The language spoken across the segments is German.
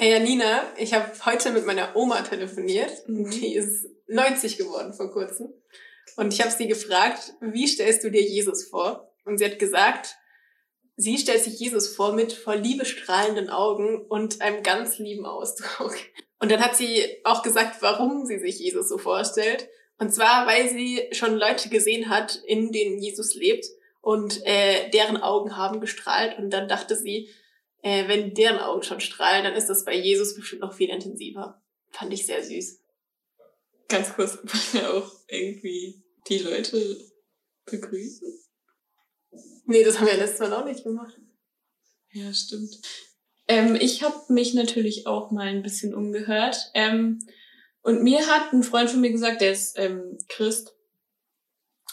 Hey Janina, ich habe heute mit meiner Oma telefoniert. Mhm. Die ist 90 geworden vor kurzem. Und ich habe sie gefragt, wie stellst du dir Jesus vor? Und sie hat gesagt, sie stellt sich Jesus vor mit vor Liebe strahlenden Augen und einem ganz lieben Ausdruck. Und dann hat sie auch gesagt, warum sie sich Jesus so vorstellt. Und zwar, weil sie schon Leute gesehen hat, in denen Jesus lebt und äh, deren Augen haben gestrahlt. Und dann dachte sie, äh, wenn deren Augen schon strahlen, dann ist das bei Jesus bestimmt noch viel intensiver. Fand ich sehr süß. Ganz kurz, wollen wir auch irgendwie die Leute begrüßen? Nee, das haben wir letztes Mal auch nicht gemacht. Ja, stimmt. Ähm, ich habe mich natürlich auch mal ein bisschen umgehört. Ähm, und mir hat ein Freund von mir gesagt, der ist ähm, Christ.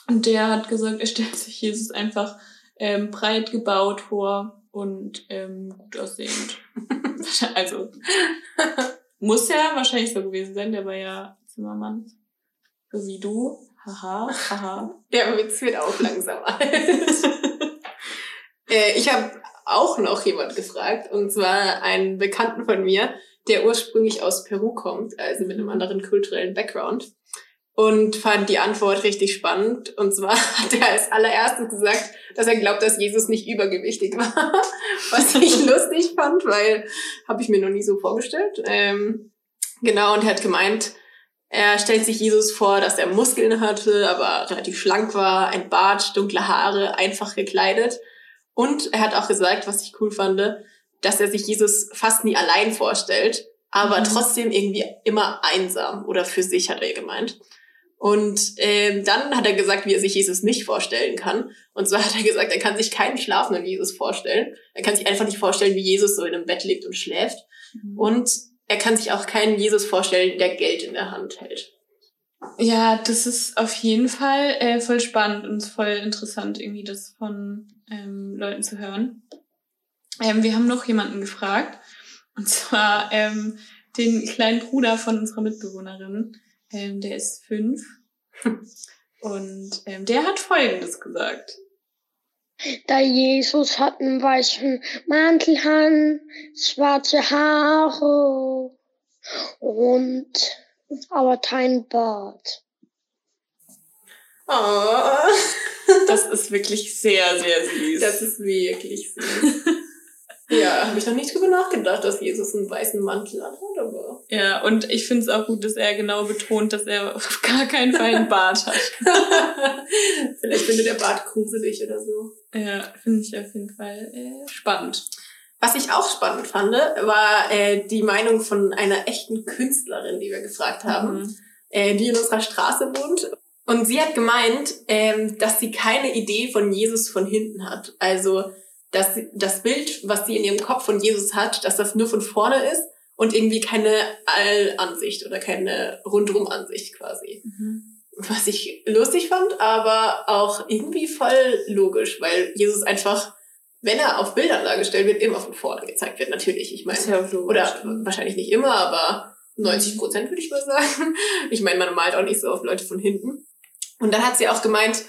Und der hat gesagt, er stellt sich Jesus einfach ähm, breit gebaut vor und ähm, gut aussehend. also muss ja wahrscheinlich so gewesen sein. Der war ja Zimmermann. So wie du. Haha, haha. Der Witz wird auch langsam alt. äh, ich habe auch noch jemand gefragt, und zwar einen Bekannten von mir, der ursprünglich aus Peru kommt, also mit einem anderen kulturellen Background. Und fand die Antwort richtig spannend. Und zwar hat er als allererstes gesagt, dass er glaubt, dass Jesus nicht übergewichtig war. Was ich lustig fand, weil habe ich mir noch nie so vorgestellt. Ähm, genau, und er hat gemeint, er stellt sich Jesus vor, dass er Muskeln hatte, aber relativ schlank war, ein Bart, dunkle Haare, einfach gekleidet. Und er hat auch gesagt, was ich cool fand, dass er sich Jesus fast nie allein vorstellt, aber Mhm. trotzdem irgendwie immer einsam oder für sich, hat er gemeint. Und ähm, dann hat er gesagt, wie er sich Jesus nicht vorstellen kann. Und zwar hat er gesagt, er kann sich keinen schlafenden Jesus vorstellen. Er kann sich einfach nicht vorstellen, wie Jesus so in einem Bett liegt und schläft. Und er kann sich auch keinen Jesus vorstellen, der Geld in der Hand hält. Ja, das ist auf jeden Fall äh, voll spannend und voll interessant, irgendwie das von ähm, Leuten zu hören. Ähm, wir haben noch jemanden gefragt, und zwar ähm, den kleinen Bruder von unserer Mitbewohnerin. Ähm, der ist fünf. Und ähm, der hat Folgendes gesagt. Da Jesus hat einen weißen Mantel an, schwarze Haare und aber kein Bart. Oh, Das ist wirklich sehr, sehr süß. das ist wirklich süß. Ja, habe ich noch nicht drüber nachgedacht, dass Jesus einen weißen Mantel anhat, aber ja, und ich finde es auch gut, dass er genau betont, dass er auf gar keinen Fall einen Bart hat. vielleicht findet der Bart gruselig oder so. Ja, finde ich auf jeden Fall äh, spannend. Was ich auch spannend fand, war äh, die Meinung von einer echten Künstlerin, die wir gefragt haben, Mhm. äh, die in unserer Straße wohnt. Und sie hat gemeint, ähm, dass sie keine Idee von Jesus von hinten hat. Also, dass das Bild, was sie in ihrem Kopf von Jesus hat, dass das nur von vorne ist und irgendwie keine Allansicht oder keine Rundrumansicht quasi. Mhm. Was ich lustig fand, aber auch irgendwie voll logisch, weil Jesus einfach, wenn er auf Bildern dargestellt wird, immer von vorne gezeigt wird. Natürlich, ich meine, ja oder wahrscheinlich nicht immer, aber 90 Prozent würde ich mal sagen. Ich meine, man malt auch nicht so auf Leute von hinten. Und dann hat sie auch gemeint,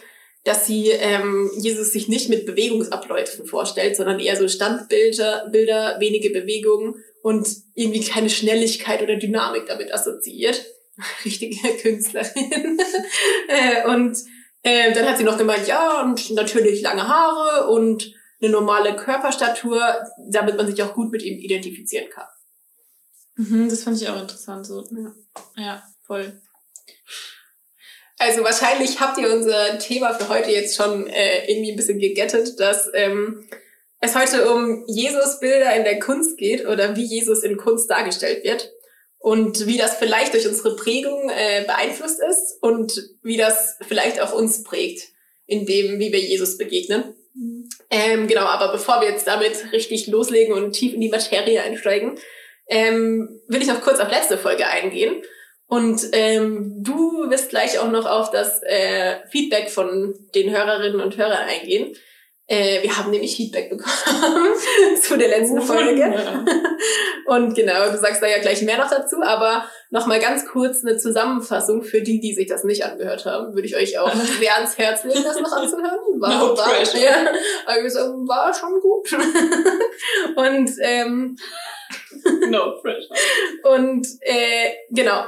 dass sie ähm, Jesus sich nicht mit Bewegungsabläufen vorstellt, sondern eher so Standbilder, Bilder, wenige Bewegungen und irgendwie keine Schnelligkeit oder Dynamik damit assoziiert. Richtige Künstlerin. äh, und äh, dann hat sie noch gemeint, ja, und natürlich lange Haare und eine normale Körperstatur, damit man sich auch gut mit ihm identifizieren kann. Mhm, das fand ich auch interessant. So. Ja. ja, voll. Also wahrscheinlich habt ihr unser Thema für heute jetzt schon äh, irgendwie ein bisschen gegettet, dass ähm, es heute um Jesus-Bilder in der Kunst geht oder wie Jesus in Kunst dargestellt wird und wie das vielleicht durch unsere Prägung äh, beeinflusst ist und wie das vielleicht auch uns prägt, in dem, wie wir Jesus begegnen. Ähm, genau, aber bevor wir jetzt damit richtig loslegen und tief in die Materie einsteigen, ähm, will ich noch kurz auf letzte Folge eingehen. Und ähm, du wirst gleich auch noch auf das äh, Feedback von den Hörerinnen und Hörern eingehen. Äh, wir haben nämlich Feedback bekommen zu der letzten Folge. Ja. Und genau, du sagst da ja gleich mehr noch dazu, aber noch mal ganz kurz eine Zusammenfassung für die, die sich das nicht angehört haben, würde ich euch auch sehr ans Herz legen, das noch anzuhören. War, No war, pressure. ja, aber war schon gut. Und ähm, no pressure. Und äh, genau.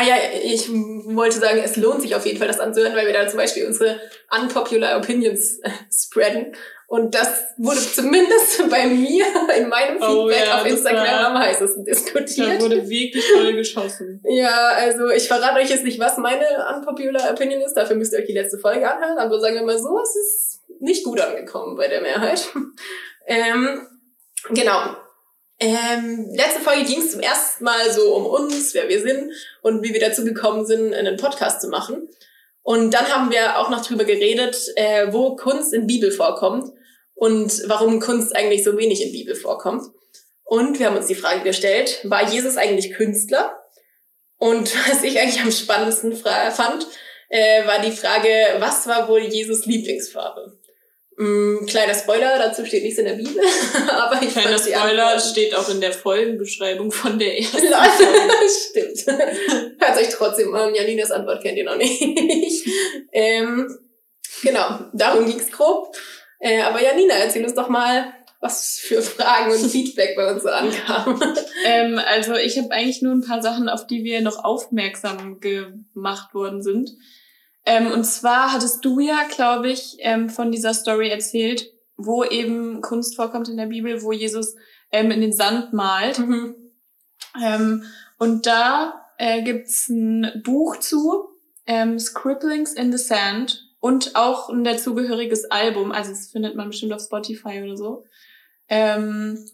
Ah ja, ich wollte sagen, es lohnt sich auf jeden Fall, das anzuhören, weil wir da zum Beispiel unsere unpopular Opinions äh, spreaden. Und das wurde zumindest bei mir in meinem Feedback Oh ja, auf Instagram am heißesten diskutiert. Da wurde wirklich voll geschossen. Ja, also ich verrate euch jetzt nicht, was meine unpopular Opinion ist. Dafür müsst ihr euch die letzte Folge anhören. Aber sagen wir mal so, es ist nicht gut angekommen bei der Mehrheit. ähm, genau. Ähm, letzte Folge ging es zum ersten Mal so um uns, wer wir sind und wie wir dazu gekommen sind, einen Podcast zu machen. Und dann haben wir auch noch drüber geredet, äh, wo Kunst in Bibel vorkommt und warum Kunst eigentlich so wenig in Bibel vorkommt. Und wir haben uns die Frage gestellt, war Jesus eigentlich Künstler? Und was ich eigentlich am spannendsten fand, äh, war die Frage, was war wohl Jesus Lieblingsfarbe? Mm, kleiner Spoiler, dazu steht nichts in der Bibel, aber ich Kleiner Spoiler Antworten- steht auch in der Folgenbeschreibung von der ersten Stimmt. Hört euch trotzdem an. Janinas Antwort kennt ihr noch nicht. ähm, genau, darum ging's grob. Äh, aber Janina, erzähl uns doch mal, was für Fragen und Feedback bei uns so ankam. Ähm, also ich habe eigentlich nur ein paar Sachen, auf die wir noch aufmerksam gemacht worden sind. Ähm, und zwar hattest du ja, glaube ich, ähm, von dieser Story erzählt, wo eben Kunst vorkommt in der Bibel, wo Jesus ähm, in den Sand malt. Mhm. Ähm, und da äh, gibt's ein Buch zu, ähm, Scribblings in the Sand und auch ein dazugehöriges Album. Also das findet man bestimmt auf Spotify oder so. Ähm,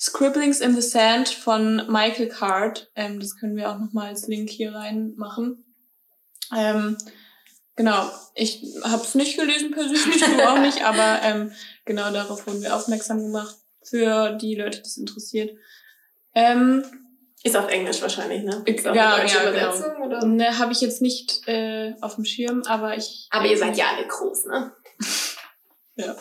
Scribblings in the Sand von Michael Card. Das können wir auch nochmal als Link hier reinmachen. Ähm, genau, ich habe es nicht gelesen persönlich, du auch nicht, aber ähm, genau darauf wurden wir aufmerksam gemacht für die Leute, die es interessiert. Ähm, Ist auf Englisch wahrscheinlich, ne? Ist auch Ja, eine deutsche ja, genau. Übersetzung, oder? ne, habe ich jetzt nicht äh, auf dem Schirm, aber ich. Aber ihr seid ja alle groß, ne? Ja.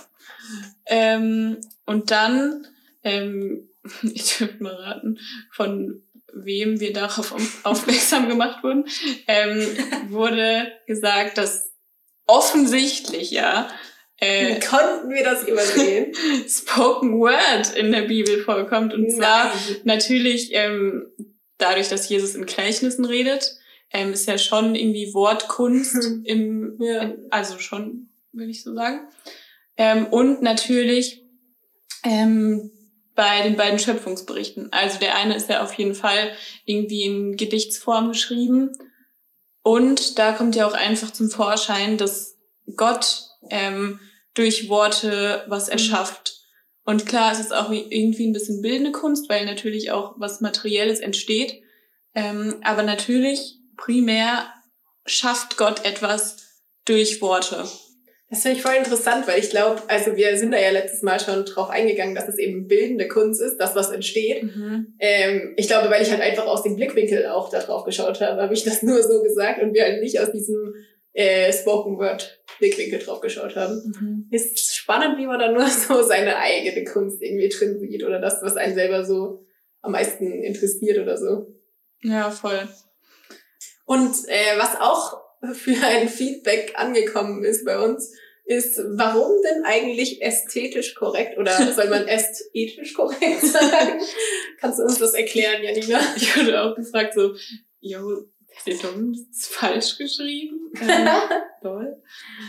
Ähm, und dann, ähm, ich dürfte mal raten, von wem wir darauf auf- aufmerksam gemacht wurden, ähm, wurde gesagt, dass offensichtlich ja Wie äh, konnten wir das übersehen? Spoken Word in der Bibel vorkommt. Und zwar Nein. natürlich ähm, dadurch, dass Jesus in Gleichnissen redet, ähm, ist ja schon irgendwie Wortkunst Hm. im, Ja. in, also schon, würde ich so sagen. Ähm, und natürlich ähm, bei den beiden Schöpfungsberichten. Also der eine ist ja auf jeden Fall irgendwie in Gedichtsform geschrieben. Und da kommt ja auch einfach zum Vorschein, dass Gott ähm, durch Worte was erschafft. Und klar, es ist auch wie- irgendwie ein bisschen bildende Kunst, weil natürlich auch was Materielles entsteht. Ähm, aber natürlich primär schafft Gott etwas durch Worte. Das finde ich voll interessant, weil ich glaube, also wir sind da ja letztes Mal schon drauf eingegangen, dass es eben bildende Kunst ist, das, was entsteht. Ähm, ich glaube, weil ich halt einfach aus dem Blickwinkel auch da drauf geschaut habe, habe ich das nur so gesagt und wir halt nicht aus diesem äh, Spoken Word Blickwinkel drauf geschaut haben. Mhm. Ist spannend, wie man da nur so seine eigene Kunst irgendwie drin sieht oder das, was einen selber so am meisten interessiert oder so. Ja, voll. Und äh, was auch für ein Feedback angekommen ist bei uns, ist, warum denn eigentlich ästhetisch korrekt oder soll man ästhetisch korrekt sagen? Kannst du uns das erklären, Janina? Ich wurde auch gefragt, so, jo, dumm, das ist falsch geschrieben. Ähm, toll.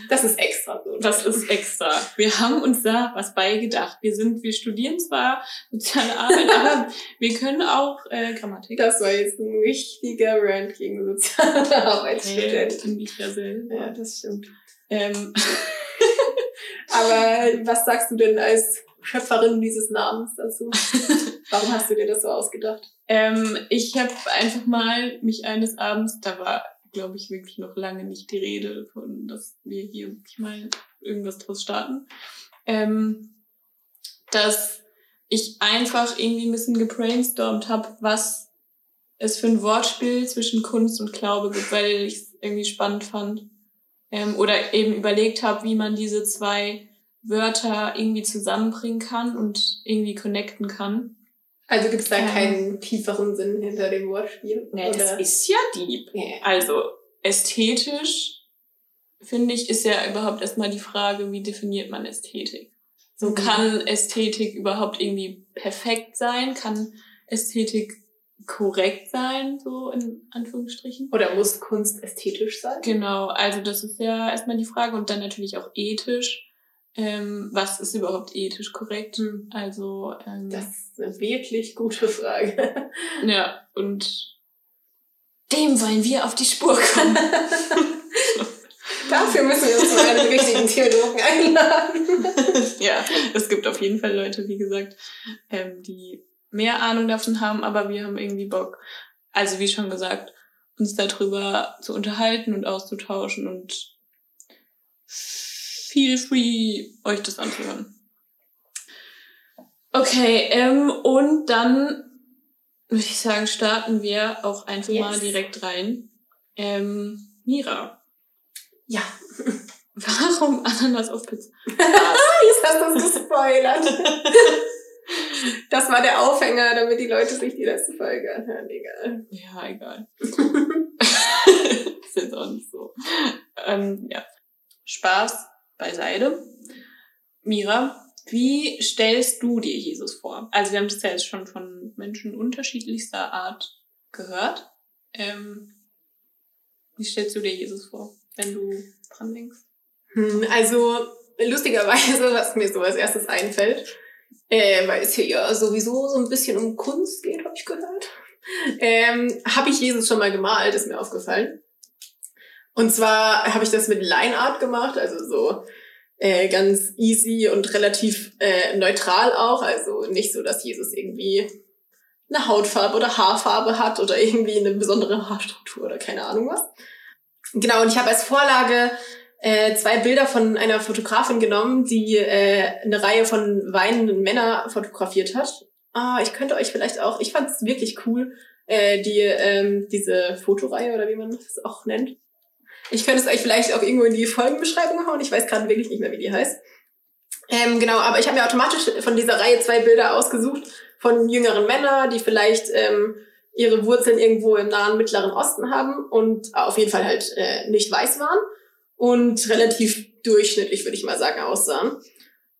Das ist extra so. Das ist extra. Wir haben uns da was beigedacht. Wir sind, wir studieren zwar soziale Arbeit, aber wir können auch äh, Grammatik. Das war jetzt ein richtiger Rant gegen soziale Arbeitsstudenten. selber. Ja, das stimmt. Ähm, Aber was sagst du denn als Schöpferin dieses Namens dazu? Warum hast du dir das so ausgedacht? Ähm, ich habe einfach mal mich eines Abends, da war, glaube ich, wirklich noch lange nicht die Rede von, dass wir hier mal irgendwas draus starten, ähm, dass ich einfach irgendwie ein bisschen gebrainstormt habe, was es für ein Wortspiel zwischen Kunst und Glaube gibt, weil ich es irgendwie spannend fand. Ähm, oder eben überlegt habe, wie man diese zwei Wörter irgendwie zusammenbringen kann und irgendwie connecten kann. Also gibt es da Ähm. keinen tieferen Sinn hinter dem Wortspiel? Nee, das Oder? ist ja deep. Nee. Also ästhetisch, finde ich, ist ja überhaupt erstmal die Frage, wie definiert man Ästhetik? So Mhm. kann Ästhetik überhaupt irgendwie perfekt sein? Kann Ästhetik korrekt sein, so in Anführungsstrichen. Oder muss Kunst ästhetisch sein? Genau, also das ist ja erstmal die Frage und dann natürlich auch ethisch. Ähm, was ist überhaupt ethisch korrekt? Hm. Also ähm, Das ist eine wirklich gute Frage. ja und dem wollen wir auf die Spur kommen. Dafür müssen wir uns mal einen richtigen Theologen einladen. ja, es gibt auf jeden Fall Leute, wie gesagt, ähm, die mehr Ahnung davon haben, aber wir haben irgendwie Bock. Also wie schon gesagt, uns darüber zu unterhalten und auszutauschen und feel free, euch das anzuhören. Okay, ähm, und dann würde ich sagen, starten wir auch einfach Yes. mal direkt rein. Ähm, Mira, Ja, warum Ananas auf Pizza? jetzt hast du es gespoilert. Das war der Aufhänger, damit die Leute sich die letzte Folge anhören. Egal. Ja, egal. ist jetzt auch nicht so. Ähm, ja. Spaß beiseite. Mira, wie stellst du dir Jesus vor? Also wir haben das ja jetzt schon von Menschen unterschiedlichster Art gehört. Ähm, wie stellst du dir Jesus vor, wenn du dran denkst? Hm, Also, lustigerweise, was mir so als erstes einfällt, äh, weil es hier ja sowieso so ein bisschen um Kunst geht, habe ich gehört, ähm, habe ich Jesus schon mal gemalt, ist mir aufgefallen. Und zwar habe ich das mit Line Art gemacht, also so äh, ganz easy und relativ äh, neutral auch. Also nicht so, dass Jesus irgendwie eine Hautfarbe oder Haarfarbe hat oder irgendwie eine besondere Haarstruktur oder keine Ahnung was. Genau, und ich habe als Vorlage äh, zwei Bilder von einer Fotografin genommen, die äh, eine Reihe von weinenden Männern fotografiert hat. Ah, ich könnte euch vielleicht auch, ich fand es wirklich cool, äh, die ähm, diese Fotoreihe oder wie man das auch nennt. Ich könnte es euch vielleicht auch irgendwo in die Folgenbeschreibung hauen. Ich weiß gerade wirklich nicht mehr, wie die heißt. Ähm, genau, aber ich habe mir automatisch von dieser Reihe zwei Bilder ausgesucht von jüngeren Männern, die vielleicht ähm, ihre Wurzeln irgendwo im nahen Mittleren Osten haben und auf jeden Fall halt äh, nicht weiß waren und relativ durchschnittlich, würde ich mal sagen, aussahen.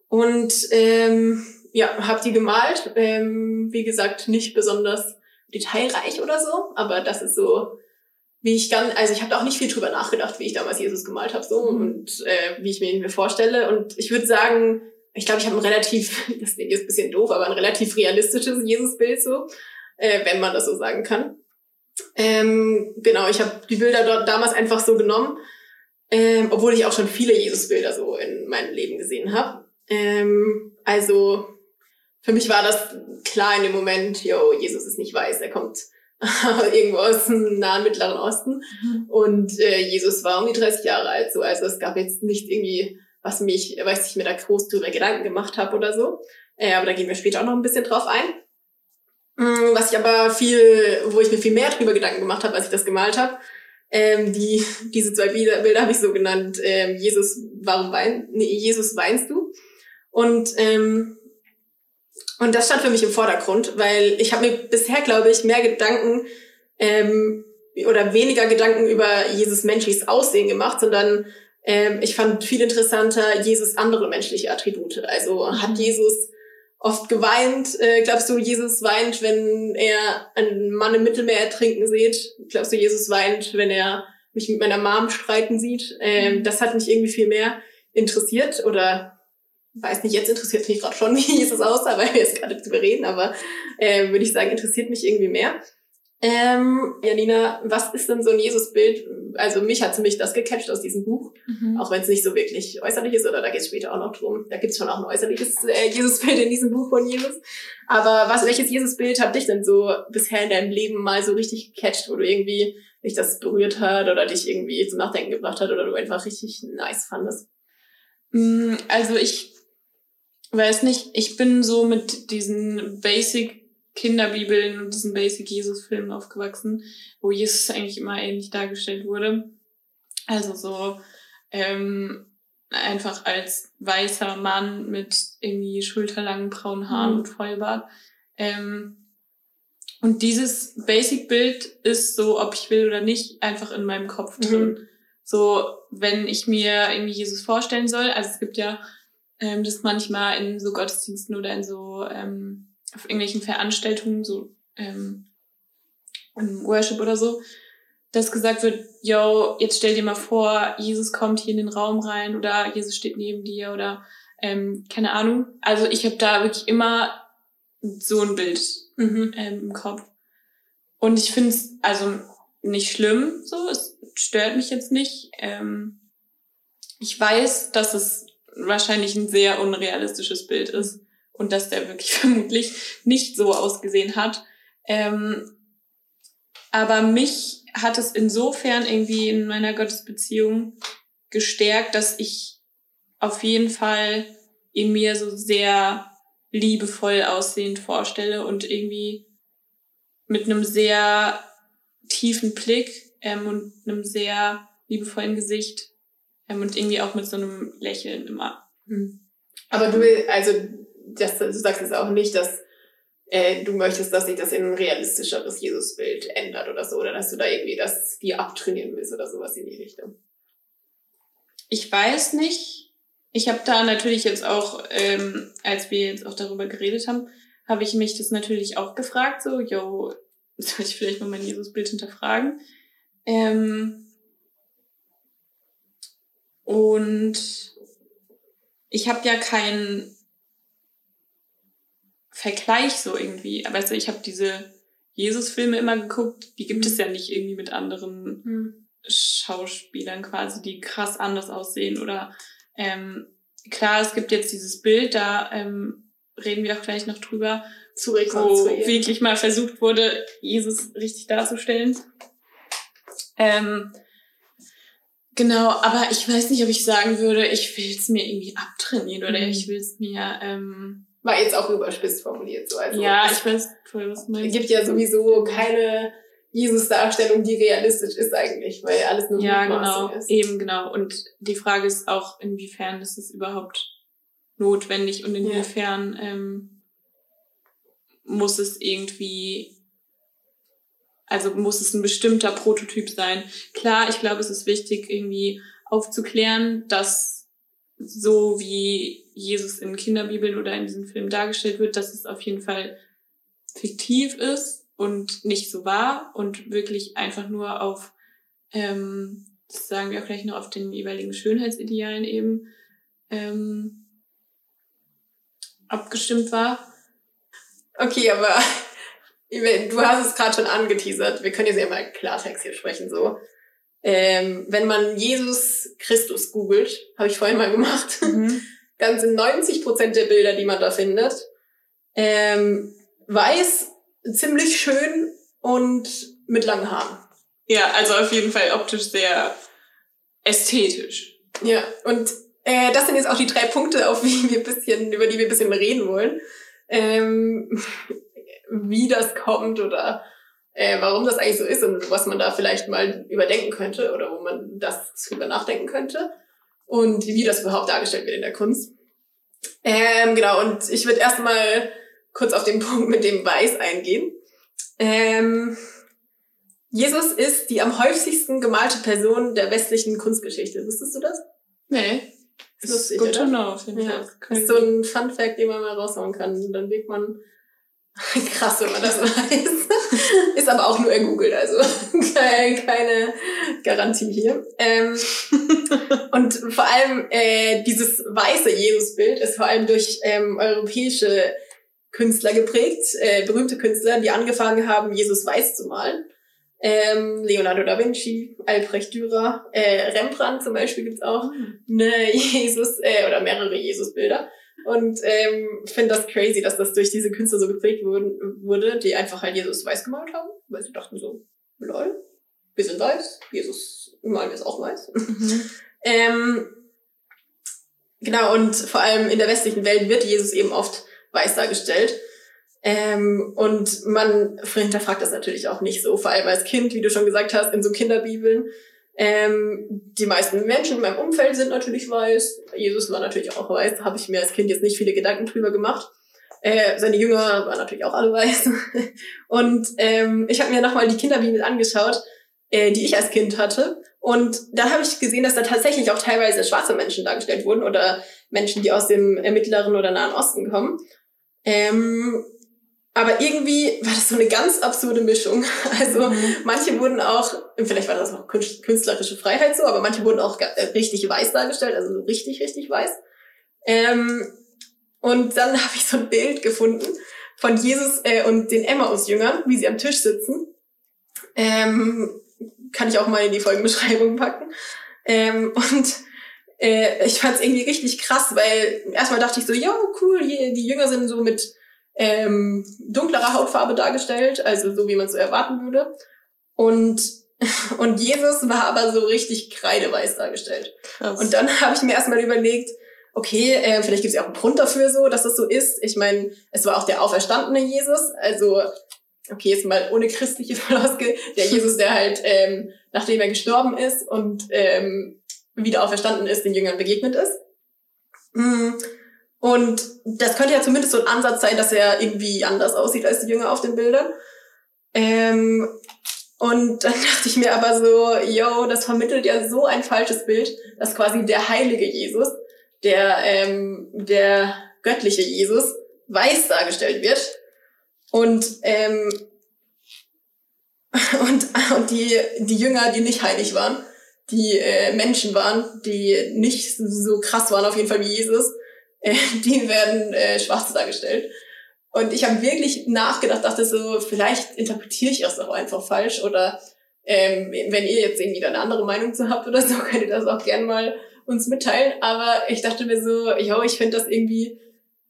Und ähm, ja, habe die gemalt. Ähm, wie gesagt, nicht besonders detailreich oder so, aber das ist so, wie ich ganz, also ich habe da auch nicht viel drüber nachgedacht, wie ich damals Jesus gemalt habe, so Mhm. und äh, wie ich mir ihn mir vorstelle. Und ich würde sagen, ich glaube, ich habe ein relativ, das klingt jetzt ein bisschen doof, aber ein relativ realistisches Jesusbild so, äh, wenn man das so sagen kann. Ähm, genau, ich habe die Bilder dort damals einfach so genommen, ähm, obwohl ich auch schon viele Jesusbilder so in meinem Leben gesehen habe. Ähm, also für mich war das klar in dem Moment, yo, Jesus ist nicht weiß, er kommt irgendwo aus dem nahen Mittleren Osten. Und äh, Jesus war um die 30 Jahre alt, so also es gab jetzt nicht irgendwie, was mich, weiß ich, mir da groß drüber Gedanken gemacht habe oder so. Äh, aber da gehen wir später auch noch ein bisschen drauf ein. Mm, Was ich aber viel, wo ich mir viel mehr drüber Gedanken gemacht habe, als ich das gemalt habe, ähm, die, diese zwei Bilder, Bilder habe ich so genannt, ähm, Jesus, warum wein, nee, Jesus weinst du? Und ähm, und das stand für mich im Vordergrund, weil ich habe mir bisher, glaube ich, mehr Gedanken ähm, oder weniger Gedanken über Jesus menschliches Aussehen gemacht, sondern ähm, ich fand viel interessanter Jesus andere menschliche Attribute. Also hat Mhm. Jesus oft geweint? Äh, glaubst du, Jesus weint, wenn er einen Mann im Mittelmeer ertrinken sieht? Glaubst du, Jesus weint, wenn er mich mit meiner Mom streiten sieht? Ähm, Mhm. das hat mich irgendwie viel mehr interessiert oder weiß nicht, jetzt interessiert mich gerade schon, wie Jesus aussah, weil wir jetzt gerade drüber reden, aber äh, würde ich sagen, interessiert mich irgendwie mehr. Ähm, Janina, was ist denn so ein Jesusbild? Also mich hat ziemlich das gecatcht aus diesem Buch, Mhm. auch wenn es nicht so wirklich äußerlich ist, oder da geht es später auch noch drum. Da gibt es schon auch ein äußerliches äh, Jesusbild in diesem Buch von Jesus. Aber was, welches Jesusbild hat dich denn so bisher in deinem Leben mal so richtig gecatcht, wo du irgendwie dich das berührt hat oder dich irgendwie zum Nachdenken gebracht hat oder du einfach richtig nice fandest? Mm, Also ich weiß nicht, ich bin so mit diesen Basic Kinderbibeln und diesen Basic Jesus-Filmen aufgewachsen, wo Jesus eigentlich immer ähnlich dargestellt wurde. Also so ähm, einfach als weißer Mann mit irgendwie schulterlangen braunen Haaren Mhm. und Vollbart. Ähm, und dieses Basic-Bild ist so, ob ich will oder nicht, einfach in meinem Kopf drin. So, wenn ich mir irgendwie Jesus vorstellen soll, also es gibt ja ähm, das manchmal in so Gottesdiensten oder in so ähm, auf irgendwelchen Veranstaltungen so ähm, im Worship oder so, dass gesagt wird, yo, jetzt stell dir mal vor, Jesus kommt hier in den Raum rein oder Jesus steht neben dir oder ähm, keine Ahnung. Also ich habe da wirklich immer so ein Bild Mhm. ähm, im Kopf. Und ich finde es also nicht schlimm, so, es stört mich jetzt nicht. Ähm, ich weiß, dass es wahrscheinlich ein sehr unrealistisches Bild ist und dass der wirklich vermutlich nicht so ausgesehen hat. Ähm, aber mich hat es insofern irgendwie in meiner Gottesbeziehung gestärkt, dass ich auf jeden Fall ihn mir so sehr liebevoll aussehend vorstelle und irgendwie mit einem sehr tiefen Blick ähm, und einem sehr liebevollen Gesicht und irgendwie auch mit so einem Lächeln immer. Mhm. Aber du will, also das, du sagst jetzt auch nicht, dass äh, du möchtest, dass sich das in ein realistischeres Jesusbild ändert oder so, oder dass du da irgendwie das die abtrainieren willst oder sowas in die Richtung. Ich weiß nicht. Ich habe da natürlich jetzt auch, ähm, als wir jetzt auch darüber geredet haben, habe ich mich das natürlich auch gefragt, so, yo, soll ich vielleicht mal mein Jesusbild hinterfragen? Ähm, und ich habe ja keinen Vergleich so irgendwie. Aber also ich habe diese Jesus-Filme immer geguckt, die gibt es ja nicht irgendwie mit anderen Schauspielern quasi, die krass anders aussehen. Oder ähm, klar, es gibt jetzt dieses Bild, da ähm, reden wir auch gleich noch drüber, Zu wo wirklich mal versucht wurde, Jesus richtig darzustellen. Ähm, genau, aber ich weiß nicht, ob ich sagen würde, ich will es mir irgendwie abtrainieren oder Mhm. ich will es mir, ähm, War jetzt auch überspitzt formuliert so. Also ja, es ich weiß voll, was du Es meinst. gibt ja sowieso keine Jesus-Darstellung, die realistisch ist eigentlich, weil alles nur Ja, genau, ist. eben genau. Und die Frage ist auch, inwiefern ist es überhaupt notwendig und inwiefern ähm, muss es irgendwie, also muss es ein bestimmter Prototyp sein. Klar, ich glaube, es ist wichtig, irgendwie aufzuklären, dass so wie Jesus in Kinderbibeln oder in diesem Film dargestellt wird, dass es auf jeden Fall fiktiv ist und nicht so wahr und wirklich einfach nur auf ähm, sagen wir auch gleich noch auf den jeweiligen Schönheitsidealen eben ähm, abgestimmt war. Okay, aber du hast es gerade schon angeteasert. Wir können jetzt ja mal Klartext hier sprechen, so. Ähm, wenn man Jesus Christus googelt, habe ich vorhin mal gemacht, dann sind 90 Prozent der Bilder, die man da findet, ähm, weiß, ziemlich schön und mit langen Haaren. Ja, also auf jeden Fall optisch sehr ästhetisch. Ja, und äh, das sind jetzt auch die drei Punkte, auf die wir bisschen, über die wir ein bisschen reden wollen. Ähm, wie das kommt oder äh, warum das eigentlich so ist und was man da vielleicht mal überdenken könnte oder wo man das drüber nachdenken könnte und wie das überhaupt dargestellt wird in der Kunst. Ähm, genau, und ich würde erstmal kurz auf den Punkt mit dem Weiß eingehen. Ähm, Jesus ist die am häufigsten gemalte Person der westlichen Kunstgeschichte. Wusstest du das? Nee. Ist lustig, good oder? to know, auf jeden Ja, Fall. das ist so ein Fun Fact, den man mal raushauen kann. Dann wird man krass, wenn man das weiß. ist aber auch nur ergoogelt, also keine, Garantie hier. Ähm, und vor allem äh, dieses weiße Jesusbild ist vor allem durch ähm, europäische Künstler geprägt, äh, berühmte Künstler, die angefangen haben, Jesus weiß zu malen. Ähm, Leonardo da Vinci, Albrecht Dürer, äh, Rembrandt zum Beispiel gibt's auch eine Jesus äh, oder mehrere Jesusbilder. Und ähm, finde das crazy, dass das durch diese Künstler so geprägt wurden, wurde, die einfach halt Jesus weiß gemalt haben, weil sie dachten so, lol, wir sind weiß, Jesus malen wir es auch weiß. Mhm. Ähm, genau, und vor allem in der westlichen Welt wird Jesus eben oft weiß dargestellt. Ähm, und man hinterfragt das natürlich auch nicht so, vor allem als Kind, wie du schon gesagt hast, in so Kinderbibeln. Ähm, die meisten Menschen in meinem Umfeld sind natürlich weiß. Jesus war natürlich auch weiß. Da habe ich mir als Kind jetzt nicht viele Gedanken drüber gemacht. Äh, seine Jünger waren natürlich auch alle weiß. Und ähm, ich habe mir nochmal die Kinderbibel angeschaut, äh, die ich als Kind hatte. Und da habe ich gesehen, dass da tatsächlich auch teilweise schwarze Menschen dargestellt wurden oder Menschen, die aus dem äh, Mittleren oder Nahen Osten kommen. Ähm, aber irgendwie war das so eine ganz absurde Mischung. Also mhm. manche wurden auch, vielleicht war das auch künstlerische Freiheit so, aber manche wurden auch äh, richtig weiß dargestellt, also so richtig, richtig weiß. Ähm, und dann habe ich so ein Bild gefunden von Jesus äh, und den Emmaus-Jüngern, wie sie am Tisch sitzen. Ähm, kann ich auch mal in die Folgenbeschreibung packen. Ähm, und äh, ich fand es irgendwie richtig krass, weil erstmal dachte ich so, ja, cool, die, die Jünger sind so mit ähm, dunklerer Hautfarbe dargestellt, also so wie man es so erwarten würde. Und, und Jesus war aber so richtig kreideweiß dargestellt. Krass. Und dann habe ich mir erstmal überlegt, okay, äh, vielleicht gibt es ja auch einen Grund dafür so, dass das so ist. Ich meine, es war auch der auferstandene Jesus, also okay, jetzt mal ohne christliche Floskel, der Jesus, der halt, ähm, nachdem er gestorben ist und ähm, wieder auferstanden ist, den Jüngern begegnet ist. Mm. Und das könnte ja zumindest so ein Ansatz sein, dass er irgendwie anders aussieht als die Jünger auf den Bildern. Ähm, und dann dachte ich mir aber so, yo, das vermittelt ja so ein falsches Bild, dass quasi der heilige Jesus, der, ähm, der göttliche Jesus, weiß dargestellt wird. Und, ähm, und, und die, die Jünger, die nicht heilig waren, die äh, Menschen waren, die nicht so krass waren auf jeden Fall wie Jesus, äh, die werden äh, schwarz dargestellt. Und ich habe wirklich nachgedacht, dachte so, vielleicht interpretiere ich das auch einfach falsch oder ähm, wenn ihr jetzt irgendwie da eine andere Meinung zu habt oder so, könnt ihr das auch gern mal uns mitteilen. Aber ich dachte mir so, jo, ich finde das irgendwie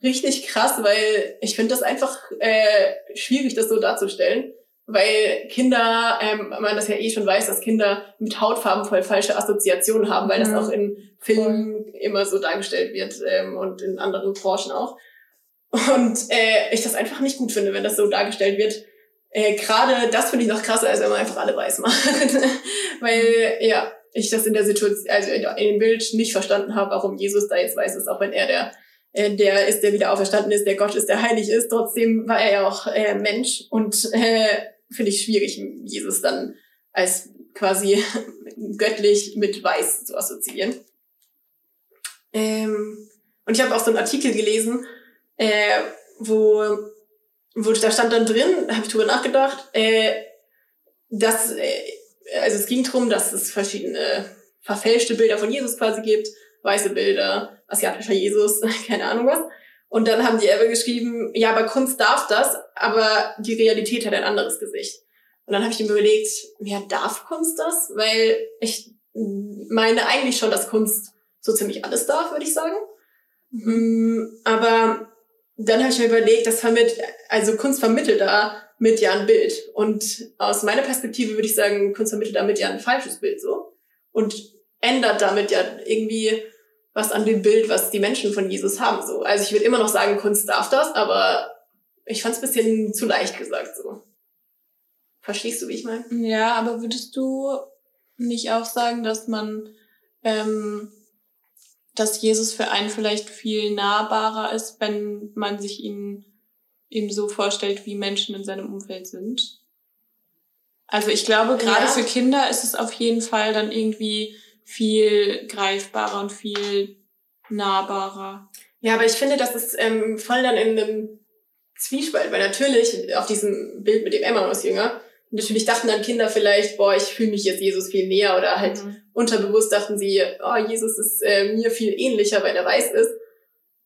richtig krass, weil ich finde das einfach äh, schwierig, das so darzustellen weil Kinder, ähm, man das ja eh schon weiß, dass Kinder mit Hautfarben voll falsche Assoziationen haben, weil das mhm. auch in Filmen immer so dargestellt wird ähm, und in anderen Branchen auch. Und äh, ich das einfach nicht gut finde, wenn das so dargestellt wird. Äh, Gerade das finde ich noch krasser, als wenn man einfach alle weiß macht. weil, ja, ich das in der Situation, also in dem Bild nicht verstanden habe, warum Jesus da jetzt weiß ist, auch wenn er der äh, der ist, der wieder auferstanden ist, der Gott ist, der heilig ist. Trotzdem war er ja auch äh, Mensch und äh, finde ich schwierig, Jesus dann als quasi göttlich mit weiß zu assoziieren. Ähm, und ich habe auch so einen Artikel gelesen, äh, wo, wo da stand dann drin, habe ich drüber nachgedacht, äh, dass, äh, also es ging darum, dass es verschiedene verfälschte Bilder von Jesus quasi gibt, weiße Bilder, asiatischer Jesus, keine Ahnung was. Und dann haben die aber geschrieben, ja, aber Kunst darf das, aber die Realität hat ein anderes Gesicht. Und dann habe ich mir überlegt, ja, darf Kunst das? Weil ich meine eigentlich schon, dass Kunst so ziemlich alles darf, würde ich sagen. Mhm. Aber dann habe ich mir überlegt, dass vermittelt, also Kunst vermittelt da mit ja ein Bild. Und aus meiner Perspektive würde ich sagen, Kunst vermittelt damit ja ein falsches Bild so. Und ändert damit ja irgendwie was an dem Bild, was die Menschen von Jesus haben. So. Also ich würde immer noch sagen, Kunst darf das, aber ich fand es ein bisschen zu leicht gesagt so. Verstehst du, wie ich meine? Ja, aber würdest du nicht auch sagen, dass man, ähm, dass Jesus für einen vielleicht viel nahbarer ist, wenn man sich ihn eben so vorstellt, wie Menschen in seinem Umfeld sind? Also ich glaube, gerade ja. für Kinder ist es auf jeden Fall dann irgendwie viel greifbarer und viel nahbarer. Ja, aber ich finde, das ist ähm, voll dann in einem Zwiespalt, weil natürlich auf diesem Bild mit dem Emmaus-Jünger, natürlich dachten dann Kinder vielleicht, boah, ich fühle mich jetzt Jesus viel näher oder halt mhm. unterbewusst dachten sie, oh, Jesus ist äh, mir viel ähnlicher, weil er weiß ist.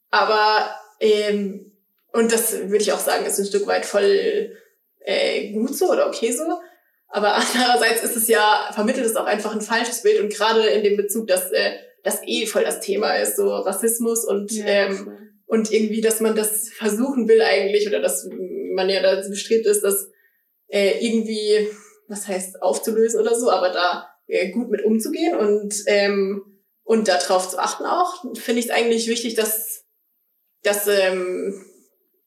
Aber, ähm, und das würde ich auch sagen, ist ein Stück weit voll äh, gut so oder okay so. Aber andererseits ist es ja, vermittelt es auch einfach ein falsches Bild und gerade in dem Bezug, dass äh, das eh voll das Thema ist, so Rassismus und, ja, ähm, und irgendwie, dass man das versuchen will eigentlich oder dass man ja da bestrebt ist, das äh, irgendwie, was heißt aufzulösen oder so, aber da äh, gut mit umzugehen und, ähm, und darauf zu achten auch, finde ich es eigentlich wichtig, dass, dass, ähm,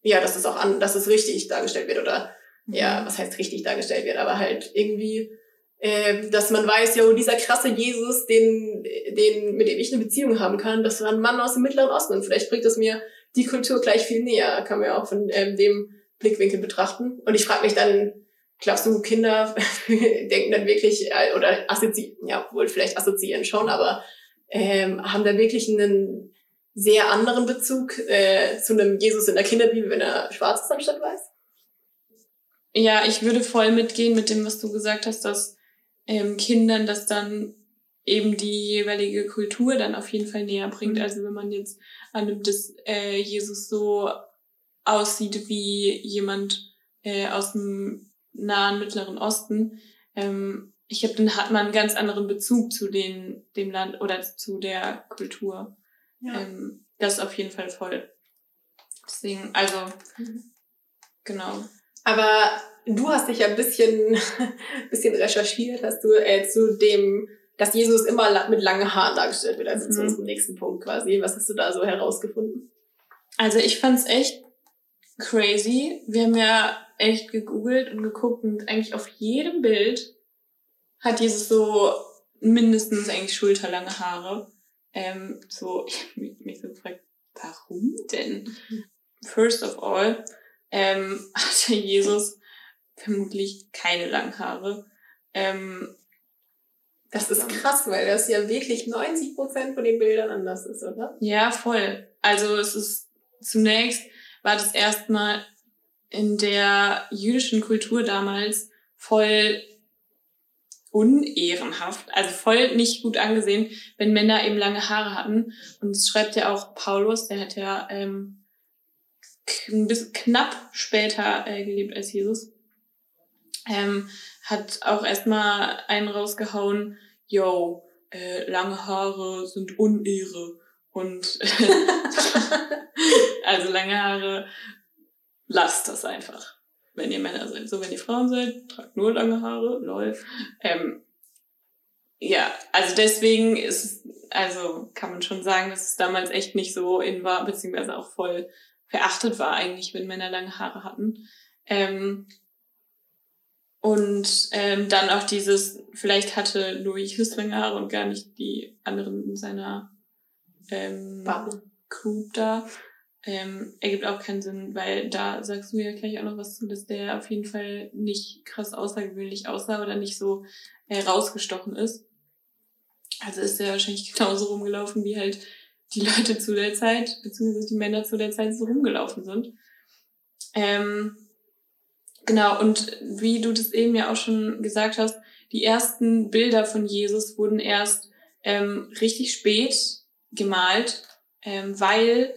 ja, dass es auch an, dass es richtig dargestellt wird oder ja, mhm. was heißt richtig dargestellt wird, aber halt irgendwie, äh, dass man weiß, ja, dieser krasse Jesus, den, den, mit dem ich eine Beziehung haben kann, das war ein Mann aus dem Mittleren Osten und vielleicht bringt es mir die Kultur gleich viel näher, kann man ja auch von ähm, dem Blickwinkel betrachten. Und ich frage mich dann, glaubst du, Kinder denken dann wirklich, äh, oder assoziieren, ja, wohl vielleicht assoziieren schon, aber ähm, haben da wirklich einen sehr anderen Bezug äh, zu einem Jesus in der Kinderbibel, wenn er schwarz ist anstatt weiß? ja, ich würde voll mitgehen mit dem, was du gesagt hast, dass ähm, Kindern das dann eben die jeweilige Kultur dann auf jeden Fall näher bringt. Mhm. Also wenn man jetzt annimmt, dass äh, Jesus so aussieht wie jemand äh, aus dem nahen Mittleren Osten, ähm, ich glaube, dann hat man einen ganz anderen Bezug zu den, dem Land oder zu der Kultur. Ja. Ähm, das auf jeden Fall voll. Deswegen, also, Mhm. genau. Aber du hast dich ja ein bisschen, bisschen recherchiert, hast du äh, zu dem, dass Jesus immer mit langen Haaren dargestellt wird, also zu Mhm. unserem nächsten Punkt quasi. Was hast du da so herausgefunden? Also ich fand's echt crazy. Wir haben ja echt gegoogelt und geguckt und eigentlich auf jedem Bild hat Jesus so mindestens eigentlich schulterlange Haare. Ähm, so, ich hab mich, mich so gefragt, warum denn? First of all, ähm, hatte Jesus vermutlich keine langen Haare. Ähm, Das ist krass, weil das ja wirklich 90 Prozent von den Bildern anders ist, oder? Ja, voll. Also es ist zunächst war das erstmal in der jüdischen Kultur damals voll unehrenhaft, also voll nicht gut angesehen, wenn Männer eben lange Haare hatten. Und das schreibt ja auch Paulus, der hat ja ähm, ein bisschen knapp später äh, gelebt als Jesus. Ähm, hat auch erstmal einen rausgehauen, yo, äh, lange Haare sind Unehre. Und also lange Haare, lasst das einfach. Wenn ihr Männer seid. So, wenn ihr Frauen seid, tragt nur lange Haare, lol. Ähm, ja, also deswegen ist also kann man schon sagen, dass es damals echt nicht so in war, beziehungsweise auch voll verachtet war eigentlich, wenn Männer lange Haare hatten. Ähm, und ähm, dann auch dieses, vielleicht hatte nur Jesus lange Haare und gar nicht die anderen in seiner ähm, Bubble. Group da. Ähm, ergibt auch keinen Sinn, weil da sagst du ja gleich auch noch was zu, dass der auf jeden Fall nicht krass außergewöhnlich aussah oder nicht so äh, rausgestochen ist. Also ist er wahrscheinlich genauso rumgelaufen, wie halt die Leute zu der Zeit, beziehungsweise die Männer zu der Zeit so rumgelaufen sind. Ähm, genau, und wie du das eben ja auch schon gesagt hast, die ersten Bilder von Jesus wurden erst ähm, richtig spät gemalt, ähm, weil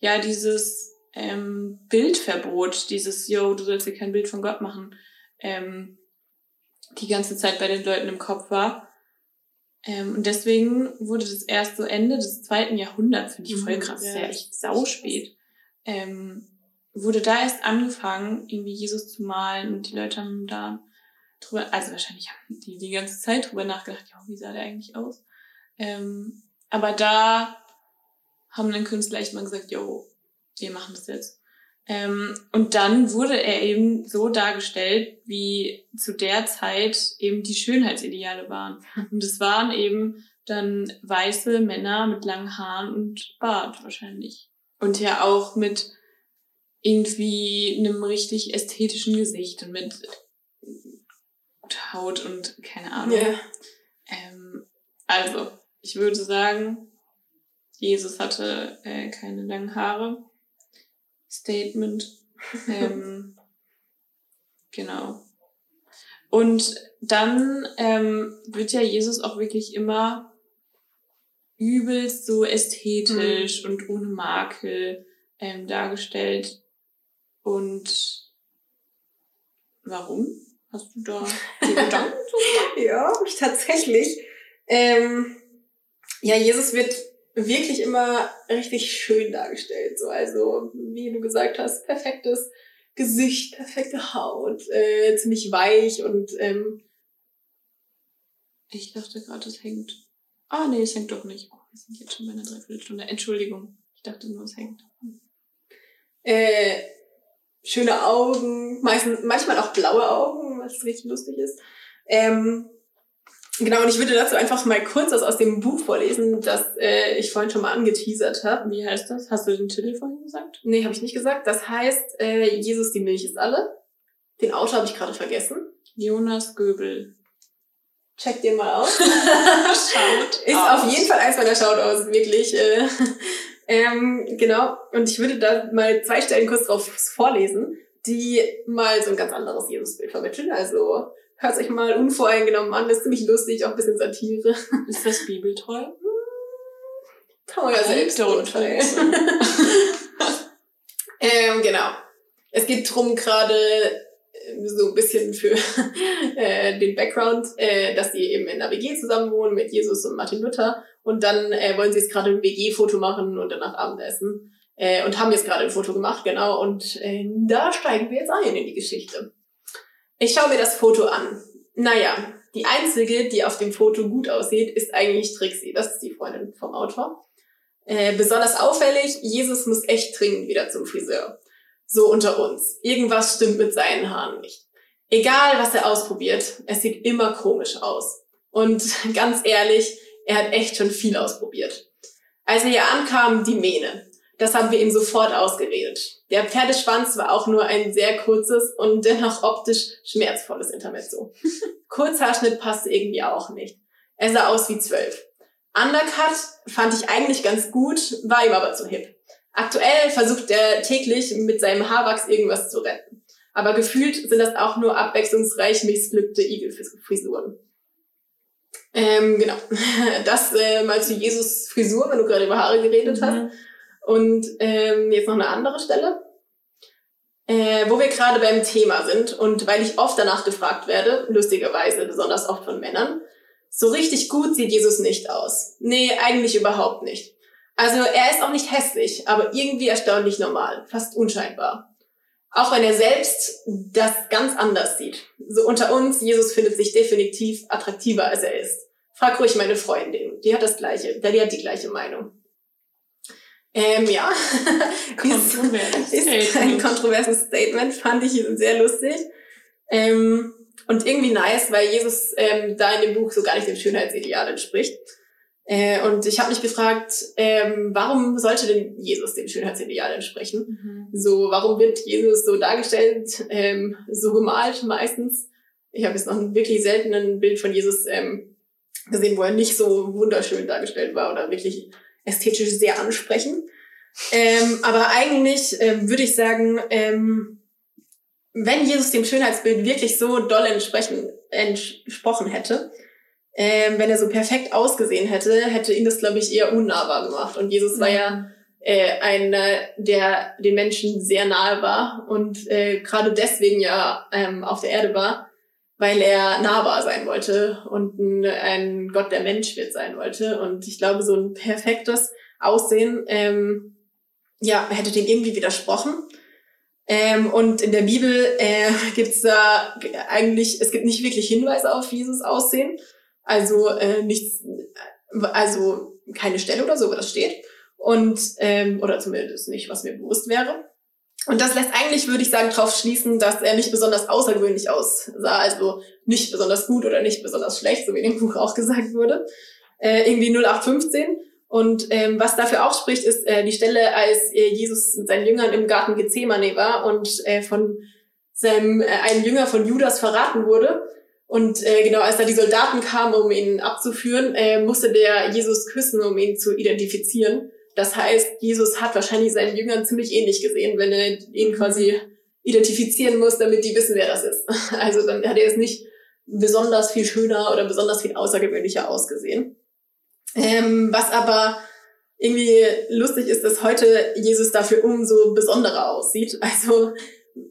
ja dieses ähm, Bildverbot, dieses, yo, du sollst dir kein Bild von Gott machen, ähm, die ganze Zeit bei den Leuten im Kopf war. Ähm, und deswegen wurde das erst so Ende des zweiten Jahrhunderts, finde ich voll Mhm, krass, ja. ja echt sauspät, ähm, wurde da erst angefangen, irgendwie Jesus zu malen und die Leute haben da drüber, also wahrscheinlich haben die die ganze Zeit drüber nachgedacht, ja, wie sah der eigentlich aus? Ähm, aber da haben dann Künstler echt mal gesagt, jo, wir machen das jetzt. Ähm, und dann wurde er eben so dargestellt, wie zu der Zeit eben die Schönheitsideale waren. Und es waren eben dann weiße Männer mit langen Haaren und Bart wahrscheinlich. Und ja auch mit irgendwie einem richtig ästhetischen Gesicht und mit Haut und keine Ahnung. Ja. Ähm, also, ich würde sagen, Jesus hatte äh, keine langen Haare. Statement. Ähm, genau. Und dann ähm, wird ja Jesus auch wirklich immer übelst so ästhetisch und ohne Makel ähm, dargestellt. Und warum? Hast du da die Gedanken zu? Ja, tatsächlich. Ähm, ja, Jesus wird wirklich immer richtig schön dargestellt. So, also, wie du gesagt hast, perfektes Gesicht, perfekte Haut, äh, ziemlich weich und ähm, Ich dachte gerade, es hängt. Ah, nee, es hängt doch nicht. Oh, wir sind jetzt schon bei einer Dreiviertelstunde. Entschuldigung. Ich dachte nur, es hängt. äh, schöne Augen, meistens, manchmal auch blaue Augen, was richtig lustig ist. Ähm, genau, und ich würde dazu einfach mal kurz was aus dem Buch vorlesen, das äh, ich vorhin schon mal angeteasert habe. Wie heißt das? Hast du den Titel vorhin gesagt? Nee, habe ich nicht gesagt. Das heißt, äh, Jesus, die Milch ist alle. Den Autor habe ich gerade vergessen. Jonas Göbel. Check den mal aus. Schaut. Ist auf jeden Fall eins meiner Shoutouts, wirklich. Äh, ähm, genau. Und ich würde da mal zwei Stellen kurz drauf vorlesen. die mal so ein ganz anderes Jesusbild vermitteln. Also hört euch mal unvoreingenommen an, ist ziemlich lustig, auch ein bisschen Satire. Ist das bibeltreu? Kann man ja selbst urteilen. ähm, genau. Es geht drum gerade äh, so ein bisschen für äh, den Background, äh, dass die eben in einer WG zusammen wohnen mit Jesus und Martin Luther. Und dann äh, wollen sie jetzt gerade ein WG-Foto machen und danach Abendessen. Äh, und haben jetzt gerade ein Foto gemacht, genau. Und äh, da steigen wir jetzt ein in die Geschichte. Ich schaue mir das Foto an. Naja, die einzige, die auf dem Foto gut aussieht, ist eigentlich Trixie. Das ist die Freundin vom Autor. Äh, besonders auffällig, Jesus muss echt dringend wieder zum Friseur. So unter uns. Irgendwas stimmt mit seinen Haaren nicht. Egal, was er ausprobiert, es sieht immer komisch aus. Und ganz ehrlich, er hat echt schon viel ausprobiert. Als er hier ankam, die Mähne. Das haben wir ihm sofort ausgeredet. Der Pferdeschwanz war auch nur ein sehr kurzes und dennoch optisch schmerzvolles Intermezzo. Kurzhaarschnitt passte irgendwie auch nicht. Er sah aus wie zwölf. Undercut fand ich eigentlich ganz gut, war ihm aber zu hip. Aktuell versucht er täglich mit seinem Haarwachs irgendwas zu retten. Aber gefühlt sind das auch nur abwechslungsreich missglückte Igelfrisuren. Ähm, genau. Das äh, mal zu Jesus Frisur, wenn du gerade über Haare geredet mhm. hast. Und ähm, jetzt noch eine andere Stelle, äh, wo wir gerade beim Thema sind und weil ich oft danach gefragt werde, lustigerweise besonders oft von Männern, so richtig gut sieht Jesus nicht aus. Nee, eigentlich überhaupt nicht. Also er ist auch nicht hässlich, aber irgendwie erstaunlich normal, fast unscheinbar. Auch wenn er selbst das ganz anders sieht. So unter uns, Jesus findet sich definitiv attraktiver, als er ist. Frag ruhig meine Freundin, die hat das gleiche, die hat die gleiche Meinung. Ähm, ja. Kontrovers ist ein kontroverses Statement, fand ich sehr lustig. Ähm, und irgendwie nice, weil Jesus ähm, da in dem Buch so gar nicht dem Schönheitsideal entspricht. Äh, und ich habe mich gefragt, ähm, warum sollte denn Jesus dem Schönheitsideal entsprechen? Mhm. So, warum wird Jesus so dargestellt, ähm, so gemalt meistens? Ich habe jetzt noch ein wirklich seltenen Bild von Jesus ähm, gesehen, wo er nicht so wunderschön dargestellt war oder wirklich ästhetisch sehr ansprechen. Ähm, aber eigentlich ähm, würde ich sagen, ähm, wenn Jesus dem Schönheitsbild wirklich so doll entsprechen, entsprochen hätte, ähm, wenn er so perfekt ausgesehen hätte, hätte ihn das, glaube ich, eher unnahbar gemacht. Und Jesus war ja äh, einer, der den Menschen sehr nahe war und äh, gerade deswegen ja ähm, auf der Erde war, weil er nahbar sein wollte und ein, ein Gott, der Mensch wird sein wollte. Und ich glaube, so ein perfektes Aussehen, ähm, ja, hätte dem irgendwie widersprochen. Ähm, und in der Bibel äh, gibt's da eigentlich, es gibt nicht wirklich Hinweise auf Jesus Aussehen. Also äh, nichts, also keine Stelle oder so, wo das steht. Und, ähm, oder zumindest nicht, was mir bewusst wäre. Und das lässt eigentlich, würde ich sagen, darauf schließen, dass er nicht besonders außergewöhnlich aussah, also nicht besonders gut oder nicht besonders schlecht, so wie in dem Buch auch gesagt wurde. Äh, irgendwie 0815. Und ähm, was dafür auch spricht, ist äh, die Stelle, als äh, Jesus mit seinen Jüngern im Garten Gethsemane war und äh, von seinem äh, einem Jünger von Judas verraten wurde. Und äh, genau, als da die Soldaten kamen, um ihn abzuführen, äh, musste der Jesus küssen, um ihn zu identifizieren. Das heißt, Jesus hat wahrscheinlich seinen Jüngern ziemlich ähnlich gesehen, wenn er ihn quasi identifizieren muss, damit die wissen, wer das ist. Also dann hat er es nicht besonders viel schöner oder besonders viel außergewöhnlicher ausgesehen. Ähm, was aber irgendwie lustig ist, dass heute Jesus dafür umso besonderer aussieht. Also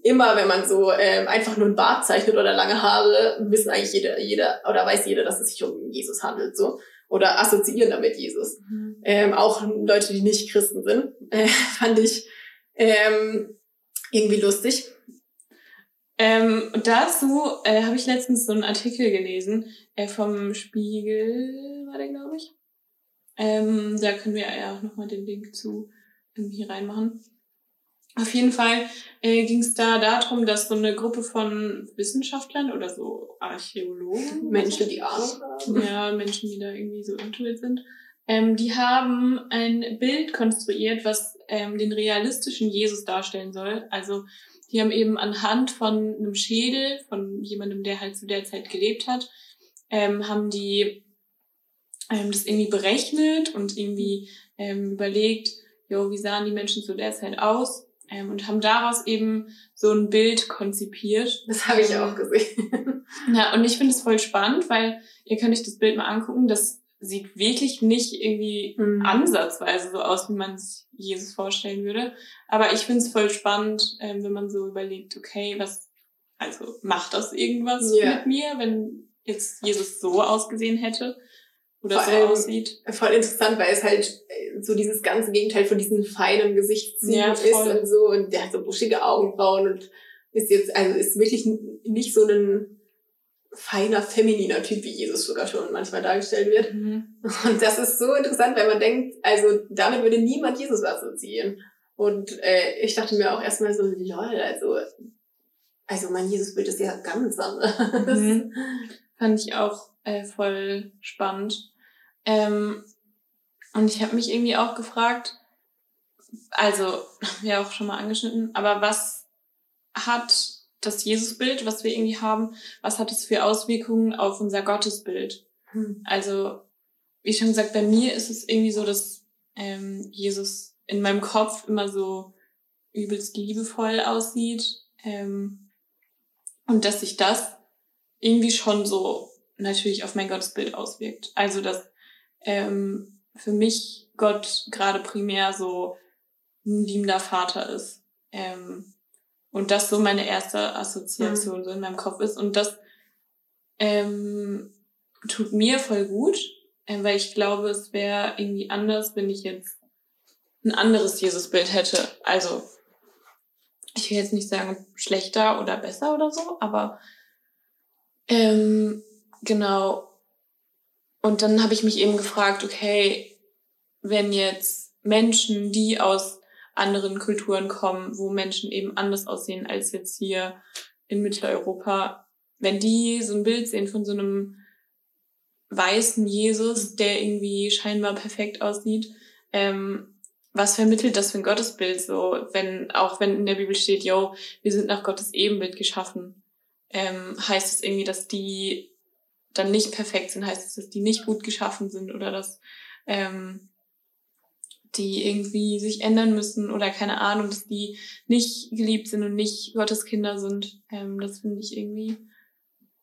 immer, wenn man so ähm, einfach nur ein Bart zeichnet oder lange Haare, wissen eigentlich jeder, jeder oder weiß jeder, dass es sich um Jesus handelt. So oder assoziieren damit Jesus. Mhm. Ähm, auch Leute, die nicht Christen sind, äh, fand ich ähm, irgendwie lustig. Ähm, dazu äh, habe ich letztens so einen Artikel gelesen äh, vom Spiegel, war der, glaube ich. Ähm, da können wir ja auch nochmal den Link zu irgendwie reinmachen. Auf jeden Fall äh, ging es da darum, dass so eine Gruppe von Wissenschaftlern oder so Archäologen, Menschen, die Ahnung haben, ja, Menschen, die da irgendwie so intuit sind, ähm, die haben ein Bild konstruiert, was ähm, den realistischen Jesus darstellen soll. Also die haben eben anhand von einem Schädel von jemandem, der halt zu der Zeit gelebt hat, ähm, haben die ähm, das irgendwie berechnet und irgendwie ähm, überlegt, jo, wie sahen die Menschen zu der Zeit aus ähm, und haben daraus eben so ein Bild konzipiert. Das habe ich Ähm, auch gesehen. Ja, und ich finde es voll spannend, weil ihr könnt euch das Bild mal angucken. Das sieht wirklich nicht irgendwie Mhm. ansatzweise so aus, wie man es Jesus vorstellen würde. Aber ich finde es voll spannend, ähm, wenn man so überlegt, okay, was, also macht das irgendwas Ja. mit mir, wenn jetzt Jesus so ausgesehen hätte oder Vor so allem- aussieht? Voll interessant, weil es halt äh, so dieses ganze Gegenteil von diesen feinen Gesichtszügen Ja, ist und so. Und der hat so buschige Augenbrauen und ist jetzt, also ist wirklich nicht so ein feiner, femininer Typ, wie Jesus sogar schon manchmal dargestellt wird. Mhm. Und das ist so interessant, weil man denkt, also damit würde niemand Jesus assoziieren. Und äh, ich dachte mir auch erstmal so, lol, also, also mein Jesusbild ist ja ganz anders. Mhm. Fand ich auch äh, voll spannend. Ähm, und ich habe mich irgendwie auch gefragt, also, haben wir auch schon mal angeschnitten, aber was hat das Jesusbild, was wir irgendwie haben, was hat es für Auswirkungen auf unser Gottesbild? Hm. Also, wie schon gesagt, bei mir ist es irgendwie so, dass ähm, Jesus in meinem Kopf immer so übelst liebevoll aussieht ähm, und dass sich das irgendwie schon so natürlich auf mein Gottesbild auswirkt. Also, dass ähm, für mich Gott gerade primär so ein liebender Vater ist. Ähm, und das so meine erste Assoziation so in meinem Kopf ist. Und das ähm, tut mir voll gut, äh, weil ich glaube, es wäre irgendwie anders, wenn ich jetzt ein anderes Jesusbild hätte. Also, ich will jetzt nicht sagen schlechter oder besser oder so, aber ähm, genau. Und dann habe ich mich eben gefragt, okay, wenn jetzt Menschen, die aus anderen Kulturen kommen, wo Menschen eben anders aussehen als jetzt hier in Mitteleuropa, wenn die so ein Bild sehen von so einem weißen Jesus, der irgendwie scheinbar perfekt aussieht, ähm, was vermittelt das für ein Gottesbild so, wenn, auch wenn in der Bibel steht, yo, wir sind nach Gottes Ebenbild geschaffen, ähm, heißt es irgendwie, dass die dann nicht perfekt sind, heißt es, dass die nicht gut geschaffen sind oder dass ähm, die irgendwie sich ändern müssen oder keine Ahnung, dass die nicht geliebt sind und nicht Gottes Kinder sind. Ähm, das finde ich irgendwie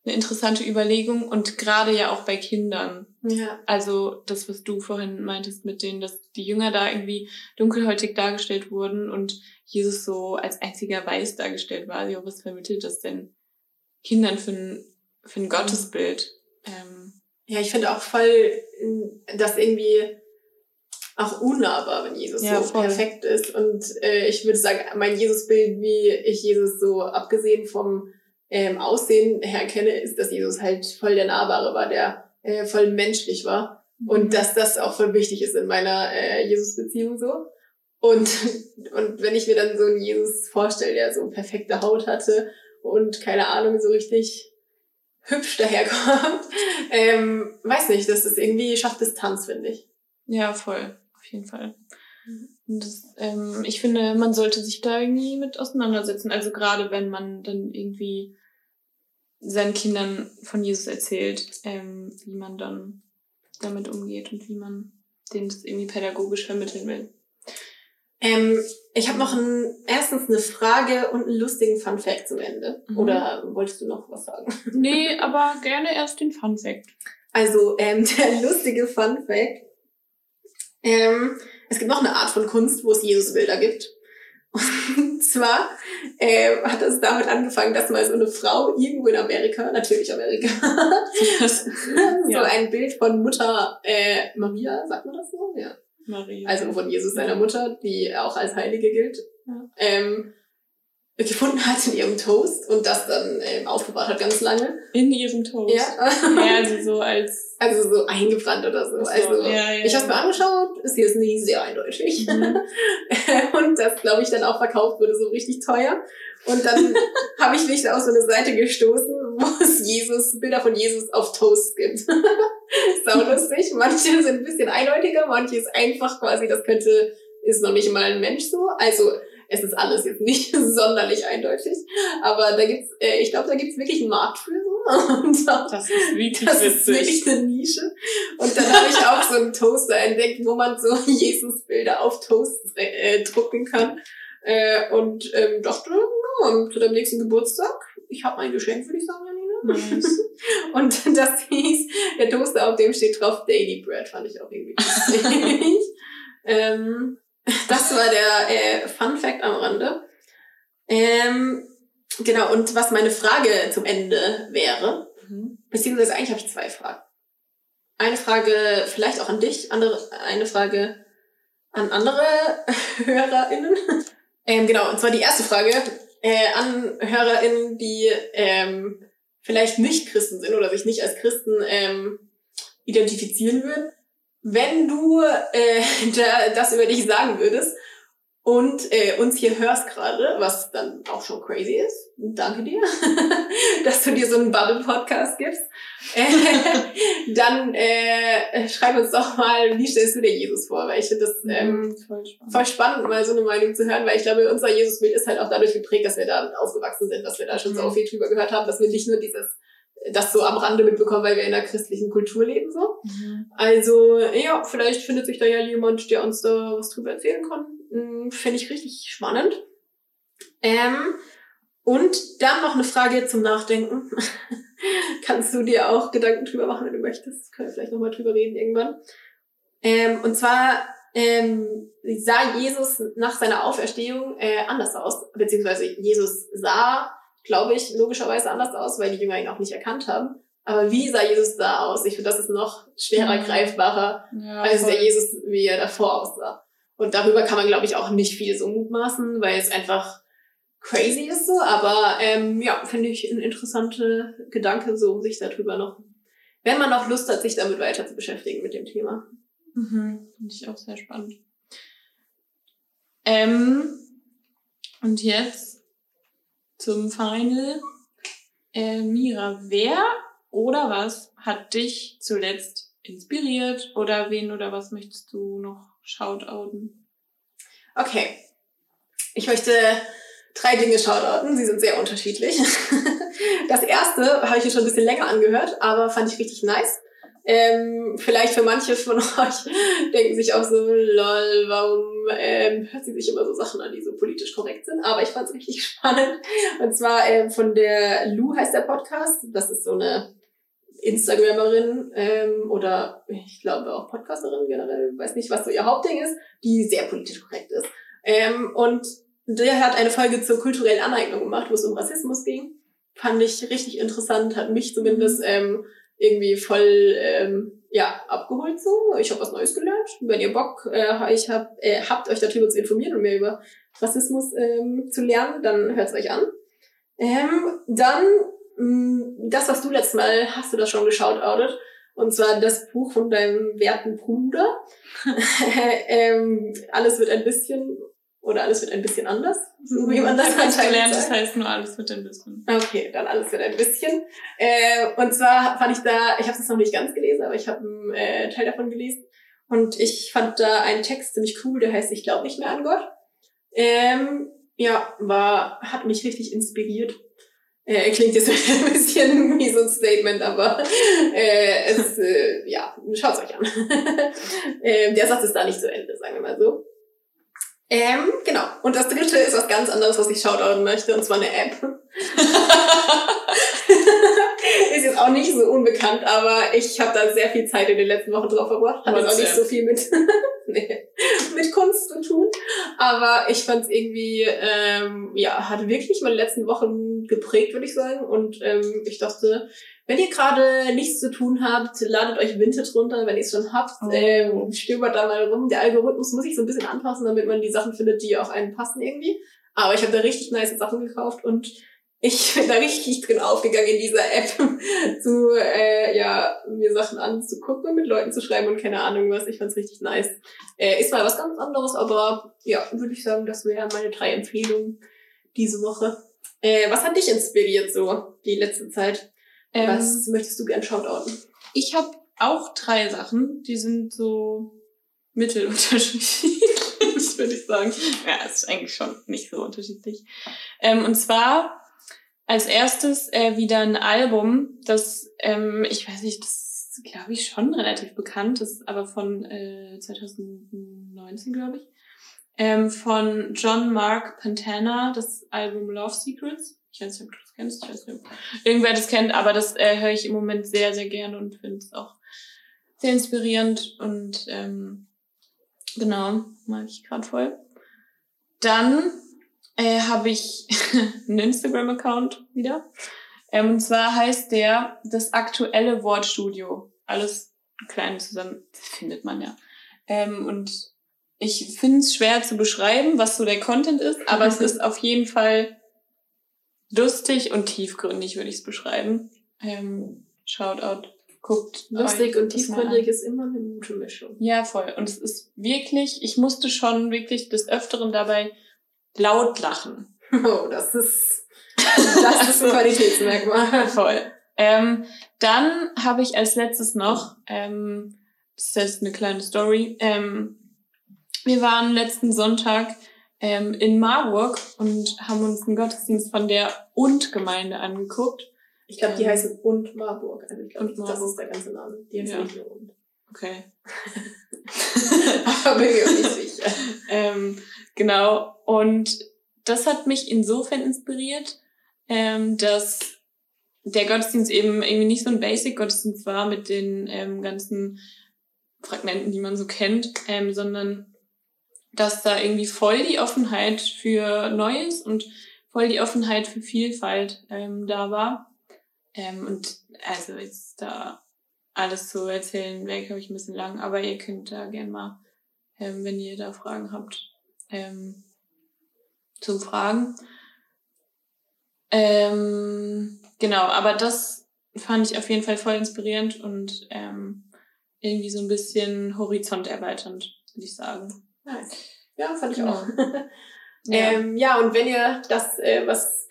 eine interessante Überlegung und gerade ja auch bei Kindern. Ja. Also das, was du vorhin meintest mit denen, dass die Jünger da irgendwie dunkelhäutig dargestellt wurden und Jesus so als einziger weiß dargestellt war. Ja, was vermittelt das denn Kindern für ein, für ein Gottesbild? Ähm, Ja, ich finde auch voll, dass irgendwie auch unnahbar, wenn Jesus Ja, so voll. perfekt ist. Und äh, ich würde sagen, mein Jesusbild, wie ich Jesus so abgesehen vom ähm, Aussehen her kenne, ist, dass Jesus halt voll der Nahbare war, der äh, voll menschlich war. Und dass das auch voll wichtig ist in meiner äh, Jesus-Beziehung so. Und, und wenn ich mir dann so einen Jesus vorstelle, der so perfekte Haut hatte und keine Ahnung, so richtig hübsch daherkommt, ähm, weiß nicht, das ist irgendwie, schafft Distanz, finde ich. Ja, voll, auf jeden Fall. Und das, ähm, ich finde, man sollte sich da irgendwie mit auseinandersetzen. Also gerade wenn man dann irgendwie seinen Kindern von Jesus erzählt, ähm, wie man dann damit umgeht und wie man denen das irgendwie pädagogisch vermitteln will. Ähm, ich habe noch ein, erstens eine Frage und einen lustigen Fun Fact zum Ende. Mhm. Oder wolltest du noch was sagen? Nee, aber gerne erst den Fun Fact. Also ähm, der lustige Fun Fact. Ähm, es gibt noch eine Art von Kunst, wo es Jesusbilder gibt. Und zwar ähm, hat es damit angefangen, dass mal so eine Frau irgendwo in Amerika, natürlich Amerika, so Ja. ein Bild von Mutter äh, Maria, sagt man das so? Ja. Maria. Also von Jesus, seiner Mutter, die auch als Heilige gilt, Ja. ähm, gefunden hat in ihrem Toast und das dann ähm, aufbewahrt hat ganz lange. in ihrem Toast. Ja. Ja, also so als. Also so eingebrannt oder so. so, Also ja, ja, ich habe mir angeschaut, ist jetzt nicht sehr eindeutig. Mhm. Und das, glaube ich, dann auch verkauft wurde, so richtig teuer. Und dann habe ich mich auf so eine Seite gestoßen, wo es Jesus, Bilder von Jesus auf Toast gibt. Sau lustig. Manche sind ein bisschen eindeutiger, manche ist einfach quasi, das könnte, ist noch nicht mal ein Mensch so. Also es ist alles jetzt nicht sonderlich eindeutig. Aber da gibt's, äh, ich glaube, da gibt's wirklich einen Markt für so. Und auch Das ist wirklich das ist wirklich eine Nische. Und dann habe ich auch so einen Toaster entdeckt, wo man so Jesus-Bilder auf Toast äh, drucken kann. Äh, und ähm, dachte, ja, zu deinem nächsten Geburtstag, ich habe ein Geschenk für dich, sagen, Janina. Nice. Und das hieß, der Toaster, auf dem steht drauf Daily Bread, fand ich auch irgendwie lustig. ähm, das war der äh, Fun Fact am Rande. Ähm, genau, und was meine Frage zum Ende wäre, Mhm. beziehungsweise eigentlich habe ich zwei Fragen. Eine Frage vielleicht auch an dich, andere, eine Frage an andere HörerInnen. Ähm, genau, und zwar die erste Frage äh, an HörerInnen, die ähm, vielleicht nicht Christen sind oder sich nicht als Christen ähm, identifizieren würden. Wenn du äh, da, das über dich sagen würdest und äh, uns hier hörst gerade, was dann auch schon crazy ist, danke dir, dass du dir so einen Bubble-Podcast gibst, äh, dann äh, schreib uns doch mal, wie stellst du dir Jesus vor? Weil ich finde das ähm, Mhm, voll spannend. voll spannend, mal so eine Meinung zu hören, weil ich glaube, unser Jesusbild ist halt auch dadurch geprägt, dass wir da aufgewachsen sind, dass wir da schon so Mhm. viel drüber gehört haben, dass wir nicht nur dieses, das so am Rande mitbekommen, weil wir in einer christlichen Kultur leben, so. Mhm. Also, ja, vielleicht findet sich da ja jemand, der uns da was drüber erzählen kann. Hm, Finde ich richtig spannend. Ähm, und dann noch eine Frage zum Nachdenken. Kannst du dir auch Gedanken drüber machen, wenn du möchtest. Können wir vielleicht nochmal drüber reden irgendwann. Ähm, und zwar ähm, sah Jesus nach seiner Auferstehung äh, anders aus. Beziehungsweise Jesus sah, glaube ich, logischerweise anders aus, weil die Jünger ihn auch nicht erkannt haben. Aber wie sah Jesus da aus? Ich finde, das ist noch schwerer Mhm. greifbarer Ja, als der. Jesus, wie er davor aussah. Und darüber kann man, glaube ich, auch nicht viel so mutmaßen, weil es einfach crazy ist so. Aber ähm, ja, finde ich ein interessanter Gedanke, so um sich darüber noch, wenn man noch Lust hat, sich damit weiter zu beschäftigen mit dem Thema. Mhm. Finde ich auch sehr spannend. Ähm, und jetzt zum Final. Äh, Mira, wer oder was hat dich zuletzt inspiriert? Oder wen oder was möchtest du noch shoutouten? Okay. Ich möchte drei Dinge shoutouten. Sie sind sehr unterschiedlich. Das erste habe ich mir schon ein bisschen länger angehört, aber fand ich richtig nice. Ähm, vielleicht für manche von euch denken sich auch so, lol, warum ähm, hört sie sich immer so Sachen an, die so politisch korrekt sind. Aber ich fand es richtig spannend. Und zwar ähm, von der Lou heißt der Podcast. Das ist so eine Instagrammerin ähm, oder ich glaube auch Podcasterin generell, weiß nicht, was so ihr Hauptding ist, die sehr politisch korrekt ist. Ähm, und der hat eine Folge zur kulturellen Aneignung gemacht, wo es um Rassismus ging. Fand ich richtig interessant, hat mich zumindest ähm, irgendwie voll ähm, ja abgeholt so. Ich habe was Neues gelernt. Wenn ihr Bock äh, ich hab, äh, habt, euch darüber zu informieren und mehr über Rassismus ähm, zu lernen, dann hört's euch an. Ähm, dann mh, das, was du letztes Mal hast du das schon geschaut, Audit. Und zwar das Buch von deinem werten Bruder. ähm, alles wird ein bisschen oder alles wird ein bisschen anders, so wie man das ich anscheinend gelernt, das heißt nur alles mit ein bisschen. Okay, dann alles wird ein bisschen. Äh, und zwar fand ich da, ich habe es noch nicht ganz gelesen, aber ich habe einen äh, Teil davon gelesen. Und ich fand da einen Text ziemlich cool, der heißt Ich glaube nicht mehr an Gott. Ähm, ja, war, hat mich richtig inspiriert. Äh, klingt jetzt ein bisschen wie so ein Statement, aber äh, es, äh, ja, schaut's euch an. ähm, der Satz ist da nicht zu Ende, sagen wir mal so. Ähm, genau. Und das dritte ist was ganz anderes, was ich shoutouten möchte, und zwar eine App. ist jetzt auch nicht so unbekannt, aber ich habe da sehr viel Zeit in den letzten Wochen drauf verbracht. Hat auch nicht so viel mit, nee, mit Kunst zu tun. Aber ich fand es irgendwie, ähm, ja, hat wirklich meine letzten Wochen geprägt, würde ich sagen. Und ähm, ich dachte, wenn ihr gerade nichts zu tun habt, ladet euch Vinted runter, wenn ihr es schon habt. Oh. Ähm, stöbert da mal rum. Der Algorithmus muss sich so ein bisschen anpassen, damit man die Sachen findet, die auf einen passen irgendwie. Aber ich habe da richtig nice Sachen gekauft und ich bin da richtig drin aufgegangen in dieser App, zu äh, ja mir Sachen anzugucken und mit Leuten zu schreiben und keine Ahnung was. Ich fand's richtig nice. Äh, ist mal was ganz anderes, aber ja, würde ich sagen, das wären meine drei Empfehlungen diese Woche. Äh, was hat dich inspiriert so die letzte Zeit? Ähm, was möchtest du gern shoutouten? Ich habe auch drei Sachen, die sind so mittelunterschiedlich, würde ich sagen. Ja, ist eigentlich schon nicht so unterschiedlich. Ähm, und zwar als erstes äh, wieder ein Album, das, ähm, ich weiß nicht, das glaube ich schon relativ bekannt ist, aber von äh, 2019, glaube ich. ähm, von John Mark Pantana, das Album Love Secrets. Ich weiß nicht, ob du das kennst, ich weiß nicht, ob irgendwer das kennt, aber das äh, höre ich im Moment sehr, sehr gerne und finde es auch sehr inspirierend und ähm, genau, mag ich gerade voll. Dann äh, habe ich einen Instagram-Account wieder. Ähm, und zwar heißt der das aktuelle Wortstudio. Alles klein zusammen findet man ja. Ähm, und ich finde es schwer zu beschreiben, was so der Content ist, aber es ist auf jeden Fall lustig und tiefgründig, würde ich es beschreiben. Ähm, Shoutout, guckt. Lustig und tiefgründig ist immer eine gute Mischung. Ja, voll. Und es ist wirklich, ich musste schon wirklich des Öfteren dabei laut lachen. Oh, das ist, das ist ein Qualitätsmerkmal. Voll. Ähm, dann habe ich als letztes noch, ähm, das ist jetzt eine kleine Story, ähm, wir waren letzten Sonntag ähm, in Marburg und haben uns einen Gottesdienst von der Und-Gemeinde angeguckt. Ich glaube, die Ähm, heißen Und Marburg. Also ich glaube, das ist der ganze Name. Die heißen Ja. nicht nur Und. Okay. Aber bin mir auch nicht sicher. ähm, genau. Und das hat mich insofern inspiriert, ähm, dass der Gottesdienst eben irgendwie nicht so ein Basic-Gottesdienst war mit den ähm, ganzen Fragmenten, die man so kennt, ähm, sondern dass da irgendwie voll die Offenheit für Neues und voll die Offenheit für Vielfalt ähm, da war. Ähm, und also jetzt da alles zu erzählen wäre, glaube ich, ein bisschen lang, aber ihr könnt da gern mal, ähm, wenn ihr da Fragen habt, ähm, zum Fragen. Ähm, genau, aber das fand ich auf jeden Fall voll inspirierend und ähm, irgendwie so ein bisschen horizont erweiternd, würde ich sagen. Nice. Ja, fand ich Genau. auch. Ja. Ähm, ja, und wenn ihr das, äh, was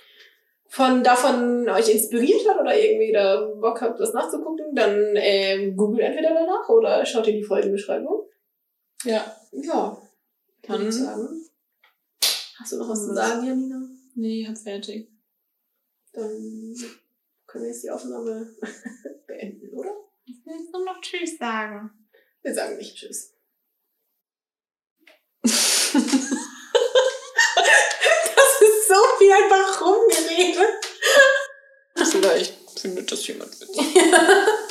von davon euch inspiriert hat oder irgendwie da Bock habt, das nachzugucken, dann ähm, googelt entweder danach oder schaut in die Folgenbeschreibung. Ja. Ja, kann ich sagen. Hast du noch was zu Was? sagen, Janina? Nee, hab fertig. Dann können wir jetzt die Aufnahme beenden, oder? Ich will jetzt nur noch Tschüss sagen. Wir sagen nicht Tschüss. Das ist so viel einfach rumgeredet. Vielleicht findet das jemand witzig.